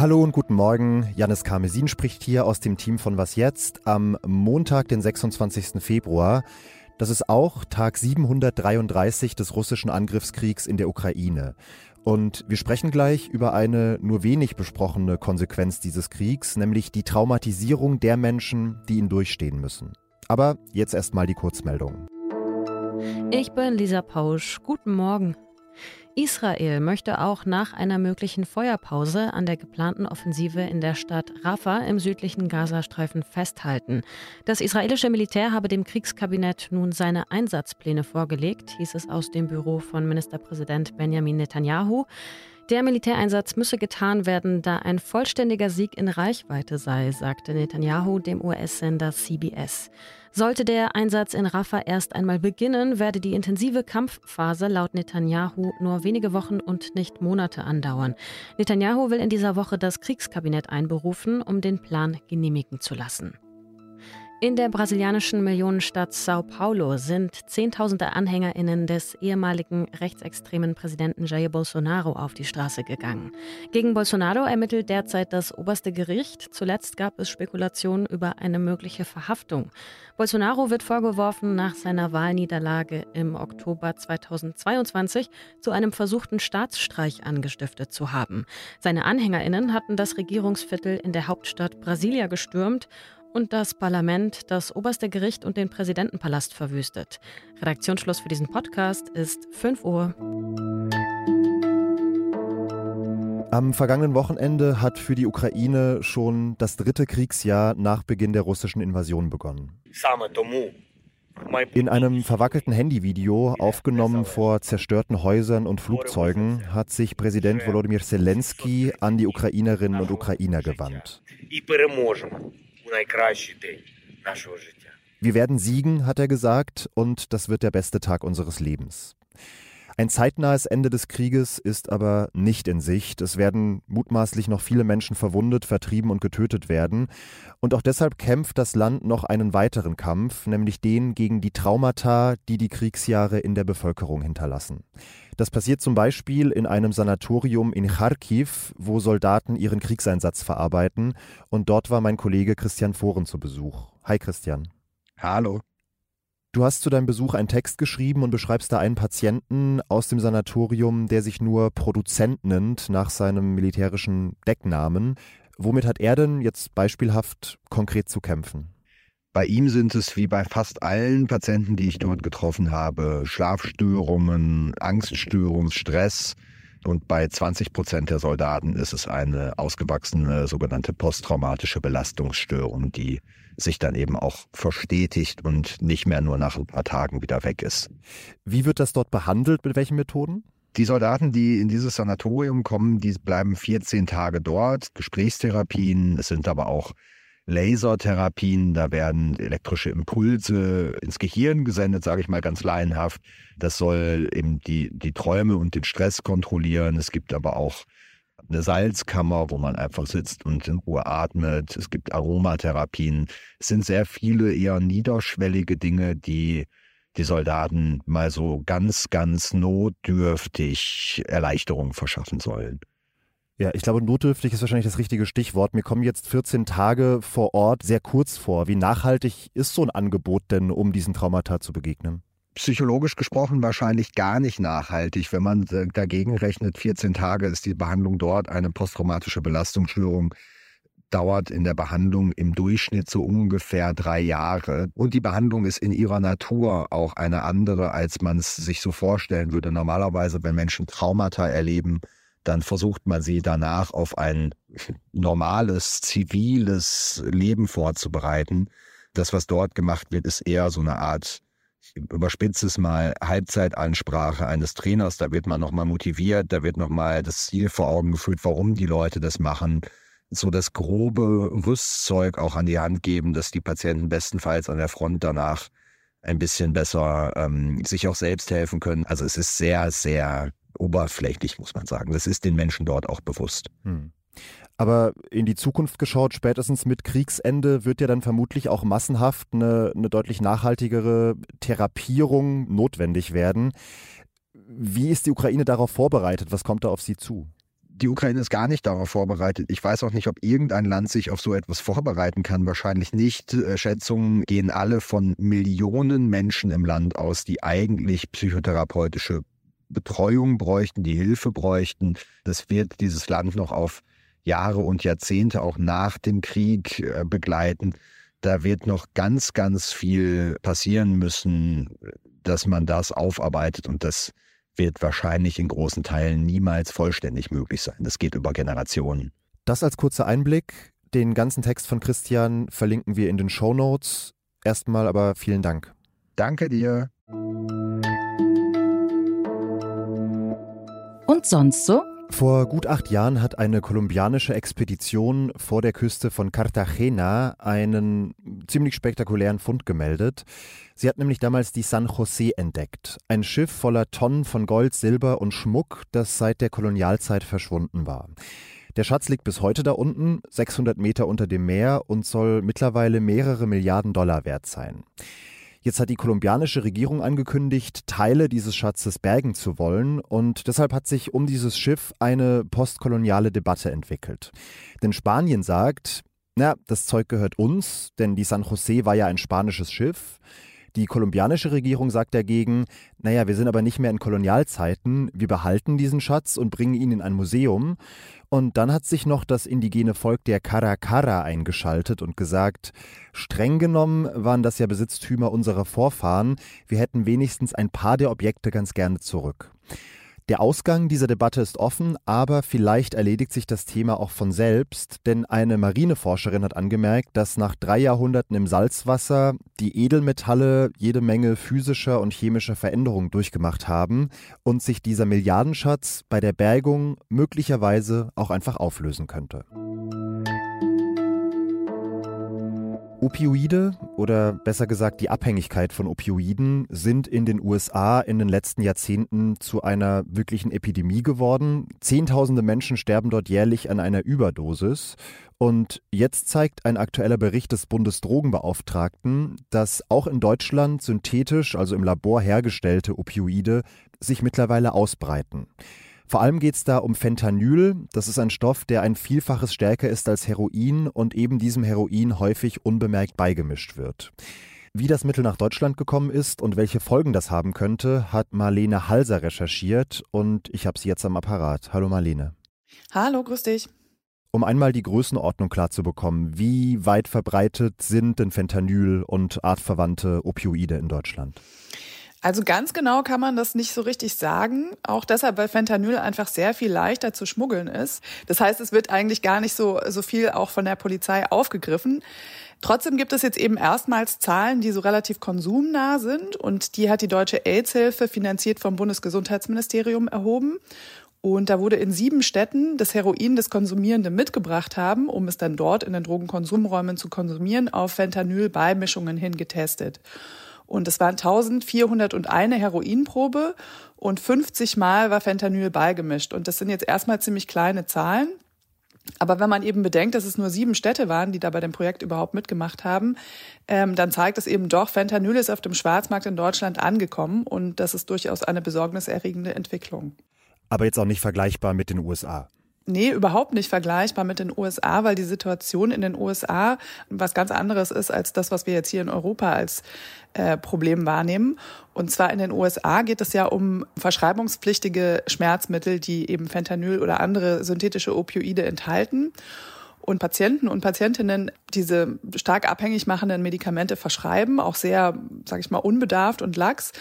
Hallo und guten Morgen. Janis Karmesin spricht hier aus dem Team von Was Jetzt am Montag, den 26. Februar. Das ist auch Tag 733 des russischen Angriffskriegs in der Ukraine. Und wir sprechen gleich über eine nur wenig besprochene Konsequenz dieses Kriegs, nämlich die Traumatisierung der Menschen, die ihn durchstehen müssen. Aber jetzt erstmal die Kurzmeldung. Ich bin Lisa Pausch. Guten Morgen. Israel möchte auch nach einer möglichen Feuerpause an der geplanten Offensive in der Stadt Rafah im südlichen Gazastreifen festhalten. Das israelische Militär habe dem Kriegskabinett nun seine Einsatzpläne vorgelegt, hieß es aus dem Büro von Ministerpräsident Benjamin Netanyahu. Der Militäreinsatz müsse getan werden, da ein vollständiger Sieg in Reichweite sei, sagte Netanyahu dem US-Sender CBS. Sollte der Einsatz in Rafah erst einmal beginnen, werde die intensive Kampfphase laut Netanyahu nur wenige Wochen und nicht Monate andauern. Netanyahu will in dieser Woche das Kriegskabinett einberufen, um den Plan genehmigen zu lassen. In der brasilianischen Millionenstadt Sao Paulo sind Zehntausende Anhängerinnen des ehemaligen rechtsextremen Präsidenten Jair Bolsonaro auf die Straße gegangen. Gegen Bolsonaro ermittelt derzeit das oberste Gericht. Zuletzt gab es Spekulationen über eine mögliche Verhaftung. Bolsonaro wird vorgeworfen, nach seiner Wahlniederlage im Oktober 2022 zu einem versuchten Staatsstreich angestiftet zu haben. Seine Anhängerinnen hatten das Regierungsviertel in der Hauptstadt Brasilia gestürmt und das Parlament, das oberste Gericht und den Präsidentenpalast verwüstet. Redaktionsschluss für diesen Podcast ist 5 Uhr. Am vergangenen Wochenende hat für die Ukraine schon das dritte Kriegsjahr nach Beginn der russischen Invasion begonnen. In einem verwackelten Handyvideo, aufgenommen vor zerstörten Häusern und Flugzeugen, hat sich Präsident Volodymyr Zelensky an die Ukrainerinnen und Ukrainer gewandt. Wir werden siegen, hat er gesagt, und das wird der beste Tag unseres Lebens. Ein zeitnahes Ende des Krieges ist aber nicht in Sicht. Es werden mutmaßlich noch viele Menschen verwundet, vertrieben und getötet werden. Und auch deshalb kämpft das Land noch einen weiteren Kampf, nämlich den gegen die Traumata, die die Kriegsjahre in der Bevölkerung hinterlassen. Das passiert zum Beispiel in einem Sanatorium in Kharkiv, wo Soldaten ihren Kriegseinsatz verarbeiten. Und dort war mein Kollege Christian Foren zu Besuch. Hi Christian. Hallo. Du hast zu deinem Besuch einen Text geschrieben und beschreibst da einen Patienten aus dem Sanatorium, der sich nur Produzent nennt nach seinem militärischen Decknamen. Womit hat er denn jetzt beispielhaft konkret zu kämpfen? Bei ihm sind es wie bei fast allen Patienten, die ich dort getroffen habe, Schlafstörungen, Angststörungen, Stress. Und bei 20 Prozent der Soldaten ist es eine ausgewachsene sogenannte posttraumatische Belastungsstörung, die sich dann eben auch verstetigt und nicht mehr nur nach ein paar Tagen wieder weg ist. Wie wird das dort behandelt? Mit welchen Methoden? Die Soldaten, die in dieses Sanatorium kommen, die bleiben 14 Tage dort. Gesprächstherapien, es sind aber auch Lasertherapien, da werden elektrische Impulse ins Gehirn gesendet, sage ich mal ganz laienhaft. Das soll eben die, die Träume und den Stress kontrollieren. Es gibt aber auch eine Salzkammer, wo man einfach sitzt und in Ruhe atmet. Es gibt Aromatherapien. Es sind sehr viele eher niederschwellige Dinge, die die Soldaten mal so ganz, ganz notdürftig Erleichterung verschaffen sollen. Ja, ich glaube, notdürftig ist wahrscheinlich das richtige Stichwort. Mir kommen jetzt 14 Tage vor Ort sehr kurz vor. Wie nachhaltig ist so ein Angebot denn, um diesen Traumata zu begegnen? psychologisch gesprochen wahrscheinlich gar nicht nachhaltig. Wenn man dagegen rechnet, 14 Tage ist die Behandlung dort, eine posttraumatische Belastungsstörung dauert in der Behandlung im Durchschnitt so ungefähr drei Jahre. Und die Behandlung ist in ihrer Natur auch eine andere, als man es sich so vorstellen würde. Normalerweise, wenn Menschen Traumata erleben, dann versucht man sie danach auf ein normales, ziviles Leben vorzubereiten. Das, was dort gemacht wird, ist eher so eine Art ich überspitze es mal, Halbzeitansprache eines Trainers, da wird man nochmal motiviert, da wird nochmal das Ziel vor Augen geführt, warum die Leute das machen. So das grobe Rüstzeug auch an die Hand geben, dass die Patienten bestenfalls an der Front danach ein bisschen besser ähm, sich auch selbst helfen können. Also es ist sehr, sehr oberflächlich, muss man sagen. Das ist den Menschen dort auch bewusst. Hm. Aber in die Zukunft geschaut, spätestens mit Kriegsende, wird ja dann vermutlich auch massenhaft eine, eine deutlich nachhaltigere Therapierung notwendig werden. Wie ist die Ukraine darauf vorbereitet? Was kommt da auf sie zu? Die Ukraine ist gar nicht darauf vorbereitet. Ich weiß auch nicht, ob irgendein Land sich auf so etwas vorbereiten kann. Wahrscheinlich nicht. Äh, Schätzungen gehen alle von Millionen Menschen im Land aus, die eigentlich psychotherapeutische Betreuung bräuchten, die Hilfe bräuchten. Das wird dieses Land noch auf Jahre und Jahrzehnte auch nach dem Krieg äh, begleiten. Da wird noch ganz, ganz viel passieren müssen, dass man das aufarbeitet und das wird wahrscheinlich in großen Teilen niemals vollständig möglich sein. Das geht über Generationen. Das als kurzer Einblick. Den ganzen Text von Christian verlinken wir in den Show Notes. Erstmal aber vielen Dank. Danke dir. Und sonst so? Vor gut acht Jahren hat eine kolumbianische Expedition vor der Küste von Cartagena einen ziemlich spektakulären Fund gemeldet. Sie hat nämlich damals die San José entdeckt, ein Schiff voller Tonnen von Gold, Silber und Schmuck, das seit der Kolonialzeit verschwunden war. Der Schatz liegt bis heute da unten, 600 Meter unter dem Meer und soll mittlerweile mehrere Milliarden Dollar wert sein. Jetzt hat die kolumbianische Regierung angekündigt, Teile dieses Schatzes bergen zu wollen und deshalb hat sich um dieses Schiff eine postkoloniale Debatte entwickelt. Denn Spanien sagt, na, das Zeug gehört uns, denn die San José war ja ein spanisches Schiff. Die kolumbianische Regierung sagt dagegen, naja, wir sind aber nicht mehr in Kolonialzeiten, wir behalten diesen Schatz und bringen ihn in ein Museum. Und dann hat sich noch das indigene Volk der Caracara eingeschaltet und gesagt, streng genommen waren das ja Besitztümer unserer Vorfahren, wir hätten wenigstens ein paar der Objekte ganz gerne zurück. Der Ausgang dieser Debatte ist offen, aber vielleicht erledigt sich das Thema auch von selbst, denn eine Marineforscherin hat angemerkt, dass nach drei Jahrhunderten im Salzwasser die Edelmetalle jede Menge physischer und chemischer Veränderungen durchgemacht haben und sich dieser Milliardenschatz bei der Bergung möglicherweise auch einfach auflösen könnte. Opioide oder besser gesagt die Abhängigkeit von Opioiden sind in den USA in den letzten Jahrzehnten zu einer wirklichen Epidemie geworden. Zehntausende Menschen sterben dort jährlich an einer Überdosis. Und jetzt zeigt ein aktueller Bericht des Bundesdrogenbeauftragten, dass auch in Deutschland synthetisch, also im Labor hergestellte Opioide sich mittlerweile ausbreiten. Vor allem geht es da um Fentanyl. Das ist ein Stoff, der ein Vielfaches stärker ist als Heroin und eben diesem Heroin häufig unbemerkt beigemischt wird. Wie das Mittel nach Deutschland gekommen ist und welche Folgen das haben könnte, hat Marlene Halser recherchiert und ich habe sie jetzt am Apparat. Hallo Marlene. Hallo, grüß dich. Um einmal die Größenordnung klar zu bekommen, wie weit verbreitet sind denn Fentanyl und artverwandte Opioide in Deutschland? Also ganz genau kann man das nicht so richtig sagen. Auch deshalb, weil Fentanyl einfach sehr viel leichter zu schmuggeln ist. Das heißt, es wird eigentlich gar nicht so, so viel auch von der Polizei aufgegriffen. Trotzdem gibt es jetzt eben erstmals Zahlen, die so relativ konsumnah sind. Und die hat die Deutsche AIDS-Hilfe finanziert vom Bundesgesundheitsministerium erhoben. Und da wurde in sieben Städten das Heroin des Konsumierenden mitgebracht haben, um es dann dort in den Drogenkonsumräumen zu konsumieren, auf Fentanyl-Beimischungen hin getestet. Und es waren 1401 Heroinprobe und 50 Mal war Fentanyl beigemischt. Und das sind jetzt erstmal ziemlich kleine Zahlen. Aber wenn man eben bedenkt, dass es nur sieben Städte waren, die da bei dem Projekt überhaupt mitgemacht haben, ähm, dann zeigt es eben doch, Fentanyl ist auf dem Schwarzmarkt in Deutschland angekommen und das ist durchaus eine besorgniserregende Entwicklung. Aber jetzt auch nicht vergleichbar mit den USA. Nee, überhaupt nicht vergleichbar mit den USA, weil die Situation in den USA was ganz anderes ist als das, was wir jetzt hier in Europa als äh, Problem wahrnehmen. Und zwar in den USA geht es ja um verschreibungspflichtige Schmerzmittel, die eben Fentanyl oder andere synthetische Opioide enthalten und Patienten und Patientinnen diese stark abhängig machenden Medikamente verschreiben, auch sehr, sage ich mal, unbedarft und lax.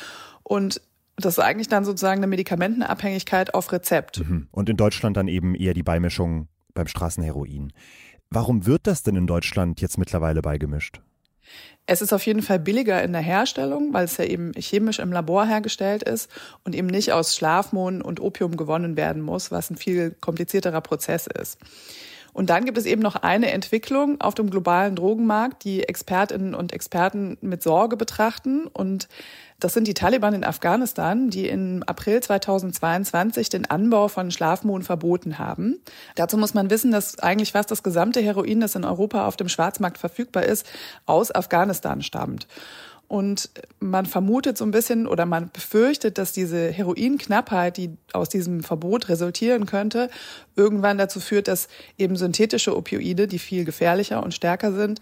Und das ist eigentlich dann sozusagen eine Medikamentenabhängigkeit auf Rezept. Mhm. Und in Deutschland dann eben eher die Beimischung beim Straßenheroin. Warum wird das denn in Deutschland jetzt mittlerweile beigemischt? Es ist auf jeden Fall billiger in der Herstellung, weil es ja eben chemisch im Labor hergestellt ist und eben nicht aus Schlafmohn und Opium gewonnen werden muss, was ein viel komplizierterer Prozess ist. Und dann gibt es eben noch eine Entwicklung auf dem globalen Drogenmarkt, die Expertinnen und Experten mit Sorge betrachten. Und das sind die Taliban in Afghanistan, die im April 2022 den Anbau von Schlafmohn verboten haben. Dazu muss man wissen, dass eigentlich fast das gesamte Heroin, das in Europa auf dem Schwarzmarkt verfügbar ist, aus Afghanistan stammt. Und man vermutet so ein bisschen oder man befürchtet, dass diese Heroinknappheit, die aus diesem Verbot resultieren könnte, irgendwann dazu führt, dass eben synthetische Opioide, die viel gefährlicher und stärker sind,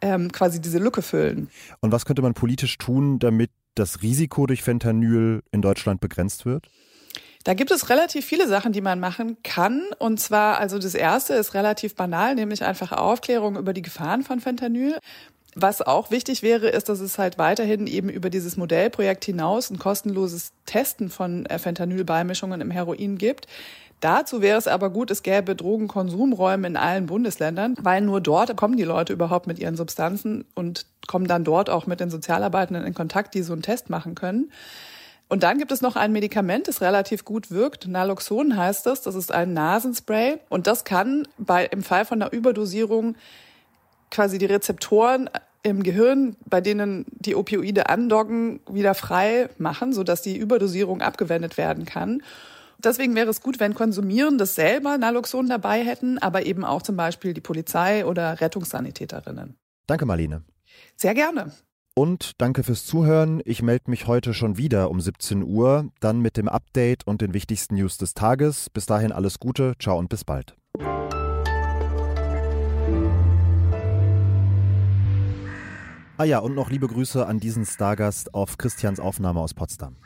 ähm, quasi diese Lücke füllen. Und was könnte man politisch tun, damit das Risiko durch Fentanyl in Deutschland begrenzt wird? Da gibt es relativ viele Sachen, die man machen kann. Und zwar, also das erste ist relativ banal, nämlich einfach Aufklärung über die Gefahren von Fentanyl. Was auch wichtig wäre, ist, dass es halt weiterhin eben über dieses Modellprojekt hinaus ein kostenloses Testen von Fentanyl-Beimischungen im Heroin gibt. Dazu wäre es aber gut, es gäbe Drogenkonsumräume in allen Bundesländern, weil nur dort kommen die Leute überhaupt mit ihren Substanzen und kommen dann dort auch mit den Sozialarbeitenden in Kontakt, die so einen Test machen können. Und dann gibt es noch ein Medikament, das relativ gut wirkt. Naloxon heißt das. Das ist ein Nasenspray. Und das kann bei, im Fall von einer Überdosierung quasi die Rezeptoren im Gehirn, bei denen die Opioide andocken, wieder frei machen, sodass die Überdosierung abgewendet werden kann. Deswegen wäre es gut, wenn Konsumierende selber Naloxon dabei hätten, aber eben auch zum Beispiel die Polizei oder Rettungssanitäterinnen. Danke, Marlene. Sehr gerne. Und danke fürs Zuhören. Ich melde mich heute schon wieder um 17 Uhr, dann mit dem Update und den wichtigsten News des Tages. Bis dahin alles Gute, ciao und bis bald. Ah ja, und noch liebe Grüße an diesen Stargast auf Christians Aufnahme aus Potsdam.